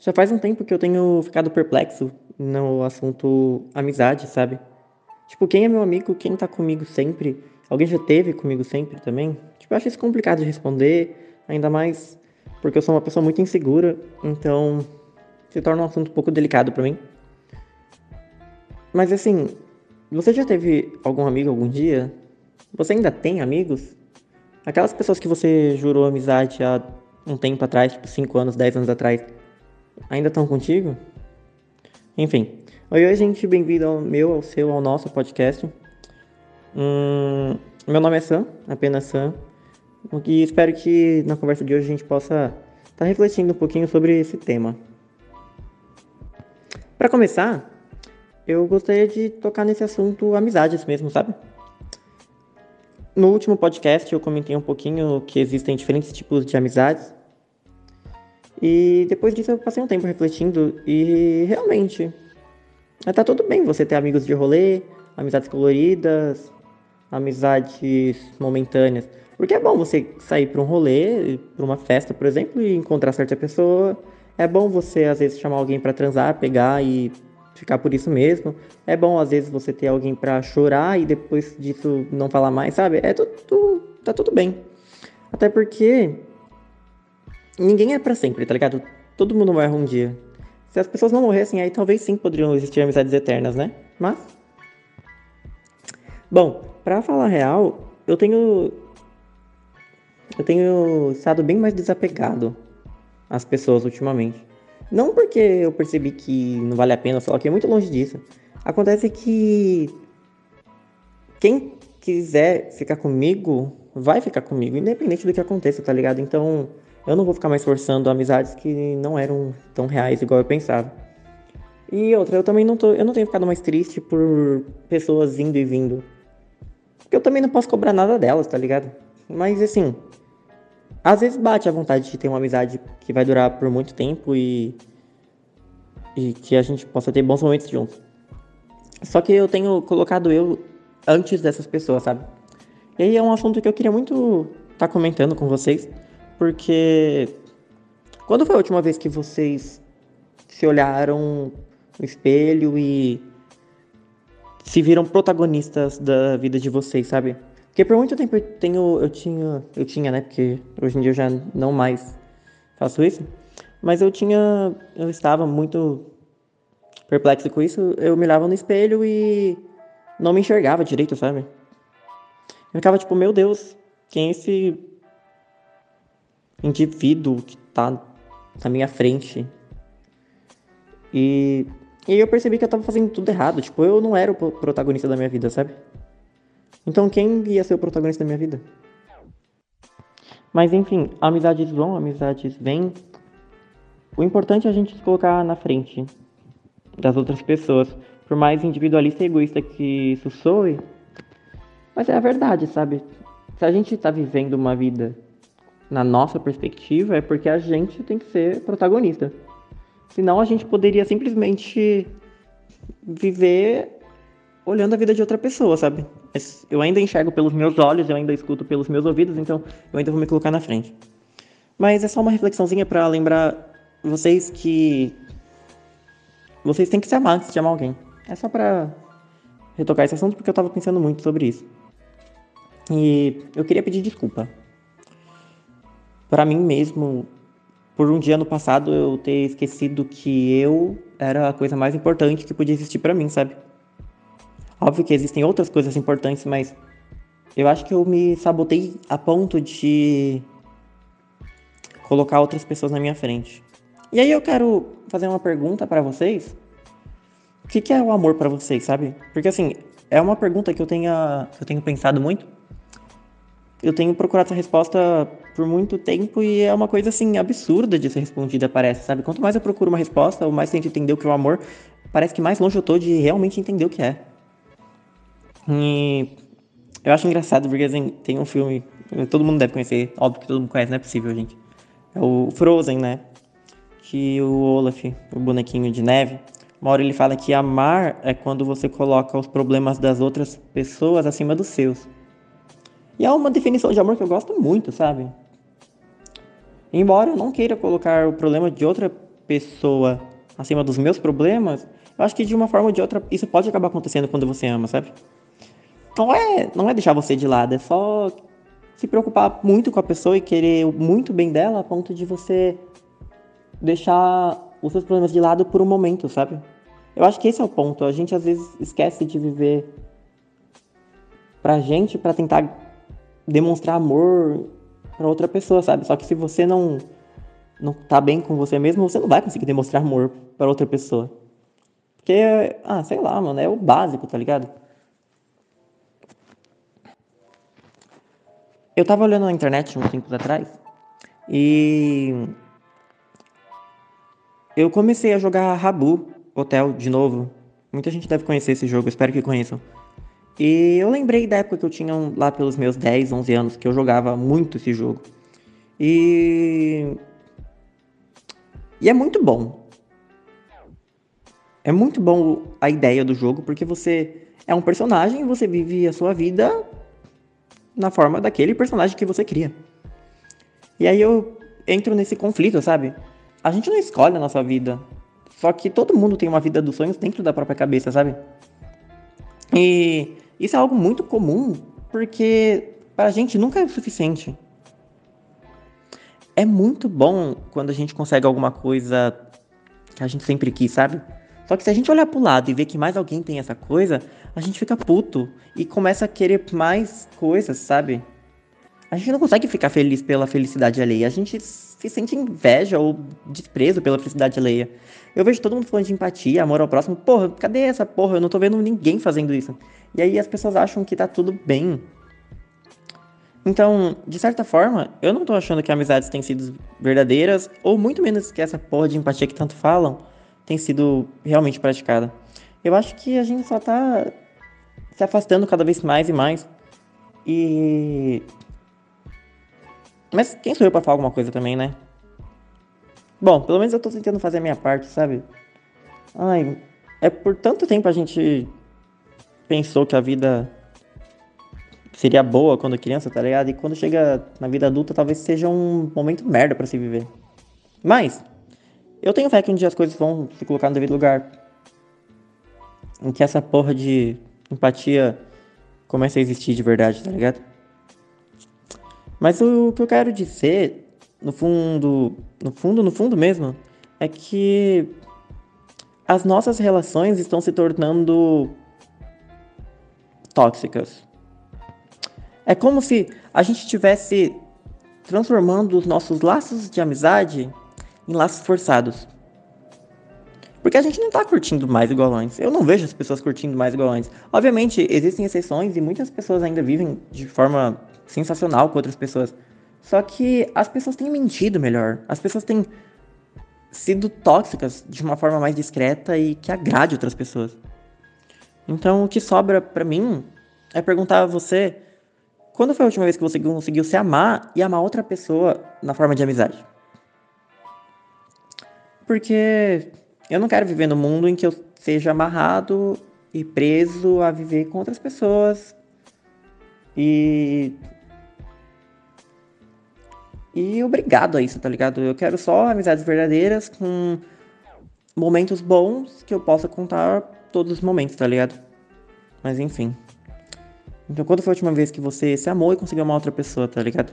Já faz um tempo que eu tenho ficado perplexo no assunto amizade, sabe? Tipo, quem é meu amigo, quem tá comigo sempre? Alguém já teve comigo sempre também? Tipo, eu acho isso complicado de responder, ainda mais porque eu sou uma pessoa muito insegura, então se torna um assunto um pouco delicado para mim. Mas assim, você já teve algum amigo algum dia? Você ainda tem amigos? Aquelas pessoas que você jurou amizade há um tempo atrás, tipo 5 anos, 10 anos atrás, ainda estão contigo? Enfim. Oi, oi, gente, bem-vindo ao meu, ao seu, ao nosso podcast. Hum, meu nome é Sam, apenas Sam. E espero que na conversa de hoje a gente possa estar tá refletindo um pouquinho sobre esse tema. Para começar, eu gostaria de tocar nesse assunto amizades mesmo, sabe? No último podcast eu comentei um pouquinho que existem diferentes tipos de amizades. E depois disso eu passei um tempo refletindo e realmente tá tudo bem você ter amigos de rolê, amizades coloridas, amizades momentâneas. Porque é bom você sair para um rolê, para uma festa, por exemplo, e encontrar certa pessoa. É bom você às vezes chamar alguém para transar, pegar e ficar por isso mesmo. É bom às vezes você ter alguém para chorar e depois disso não falar mais, sabe? É tudo, tá tudo bem. Até porque ninguém é para sempre, tá ligado? Todo mundo morre um dia. Se as pessoas não morressem, aí talvez sim poderiam existir amizades eternas, né? Mas Bom, para falar real, eu tenho eu tenho estado bem mais desapegado às pessoas ultimamente. Não porque eu percebi que não vale a pena, só que é muito longe disso. Acontece que quem quiser ficar comigo, vai ficar comigo, independente do que aconteça, tá ligado? Então, eu não vou ficar mais forçando amizades que não eram tão reais igual eu pensava. E outra, eu também não tô, eu não tenho ficado mais triste por pessoas indo e vindo. Porque eu também não posso cobrar nada delas, tá ligado? Mas assim, às vezes bate a vontade de ter uma amizade que vai durar por muito tempo e, e que a gente possa ter bons momentos juntos. Só que eu tenho colocado eu antes dessas pessoas, sabe? E aí é um assunto que eu queria muito estar tá comentando com vocês, porque quando foi a última vez que vocês se olharam no espelho e se viram protagonistas da vida de vocês, sabe? Porque por muito tempo eu tenho, eu tinha, eu tinha, né? Porque hoje em dia eu já não mais faço isso. Mas eu tinha, eu estava muito perplexo com isso. Eu me olhava no espelho e não me enxergava direito, sabe? Eu ficava tipo, meu Deus, quem é esse indivíduo que tá na minha frente? E, e eu percebi que eu tava fazendo tudo errado. Tipo, eu não era o protagonista da minha vida, sabe? Então quem ia ser o protagonista da minha vida? Mas enfim, amizades vão, amizades vêm. O importante é a gente se colocar na frente das outras pessoas. Por mais individualista e egoísta que isso soe, mas é a verdade, sabe? Se a gente está vivendo uma vida na nossa perspectiva, é porque a gente tem que ser protagonista. Senão a gente poderia simplesmente viver olhando a vida de outra pessoa, sabe? Eu ainda enxergo pelos meus olhos, eu ainda escuto pelos meus ouvidos, então eu ainda vou me colocar na frente. Mas é só uma reflexãozinha para lembrar vocês que vocês têm que se amar antes de amar alguém. É só para retocar esse assunto porque eu tava pensando muito sobre isso. E eu queria pedir desculpa. Para mim mesmo, por um dia no passado eu ter esquecido que eu era a coisa mais importante que podia existir para mim, sabe? Óbvio que existem outras coisas importantes, mas eu acho que eu me sabotei a ponto de colocar outras pessoas na minha frente. E aí eu quero fazer uma pergunta para vocês. O que, que é o amor para vocês, sabe? Porque assim, é uma pergunta que eu, tenha, eu tenho pensado muito. Eu tenho procurado essa resposta por muito tempo e é uma coisa assim absurda de ser respondida, parece, sabe? Quanto mais eu procuro uma resposta, ou mais tento entender o que é o amor, parece que mais longe eu tô de realmente entender o que é. E eu acho engraçado porque assim, tem um filme, todo mundo deve conhecer, óbvio que todo mundo conhece, não é possível, gente. É o Frozen, né? Que o Olaf, o bonequinho de neve, uma hora ele fala que amar é quando você coloca os problemas das outras pessoas acima dos seus. E é uma definição de amor que eu gosto muito, sabe? Embora eu não queira colocar o problema de outra pessoa acima dos meus problemas, eu acho que de uma forma ou de outra isso pode acabar acontecendo quando você ama, sabe? Não é, não é deixar você de lado, é só se preocupar muito com a pessoa e querer muito bem dela a ponto de você deixar os seus problemas de lado por um momento, sabe? Eu acho que esse é o ponto. A gente às vezes esquece de viver pra gente para tentar demonstrar amor para outra pessoa, sabe? Só que se você não não tá bem com você mesmo, você não vai conseguir demonstrar amor para outra pessoa. Porque, ah, sei lá, mano, é o básico, tá ligado? Eu tava olhando na internet uns tempos atrás e eu comecei a jogar Rabu Hotel de novo. Muita gente deve conhecer esse jogo, espero que conheçam. E eu lembrei da época que eu tinha lá pelos meus 10, 11 anos, que eu jogava muito esse jogo. E. E é muito bom. É muito bom a ideia do jogo, porque você é um personagem e você vive a sua vida na forma daquele personagem que você cria. E aí eu entro nesse conflito, sabe? A gente não escolhe a nossa vida. Só que todo mundo tem uma vida dos sonhos dentro da própria cabeça, sabe? E isso é algo muito comum, porque para a gente nunca é suficiente. É muito bom quando a gente consegue alguma coisa que a gente sempre quis, sabe? Só que se a gente olhar pro lado e ver que mais alguém tem essa coisa, a gente fica puto e começa a querer mais coisas, sabe? A gente não consegue ficar feliz pela felicidade alheia. A gente se sente inveja ou desprezo pela felicidade alheia. Eu vejo todo mundo falando de empatia, amor ao próximo. Porra, cadê essa porra? Eu não tô vendo ninguém fazendo isso. E aí as pessoas acham que tá tudo bem. Então, de certa forma, eu não tô achando que amizades têm sido verdadeiras, ou muito menos que essa porra de empatia que tanto falam tem sido realmente praticada. Eu acho que a gente só tá se afastando cada vez mais e mais. E. Mas quem sou eu pra falar alguma coisa também, né? Bom, pelo menos eu tô tentando fazer a minha parte, sabe? Ai, é por tanto tempo a gente pensou que a vida seria boa quando criança, tá ligado? E quando chega na vida adulta, talvez seja um momento merda para se viver. Mas, eu tenho fé que um dia as coisas vão se colocar no devido lugar. Em que essa porra de empatia comece a existir de verdade, tá ligado? Mas o que eu quero dizer, no fundo, no fundo, no fundo mesmo, é que as nossas relações estão se tornando tóxicas. É como se a gente estivesse transformando os nossos laços de amizade em laços forçados. Porque a gente não tá curtindo mais igual antes. Eu não vejo as pessoas curtindo mais igual antes. Obviamente, existem exceções e muitas pessoas ainda vivem de forma sensacional com outras pessoas. Só que as pessoas têm mentido melhor. As pessoas têm sido tóxicas de uma forma mais discreta e que agrade outras pessoas. Então, o que sobra para mim é perguntar a você: quando foi a última vez que você conseguiu se amar e amar outra pessoa na forma de amizade? Porque eu não quero viver no mundo em que eu seja amarrado e preso a viver com outras pessoas. E. E obrigado a isso, tá ligado? Eu quero só amizades verdadeiras com momentos bons que eu possa contar todos os momentos, tá ligado? Mas enfim. Então, quando foi a última vez que você se amou e conseguiu amar outra pessoa, tá ligado?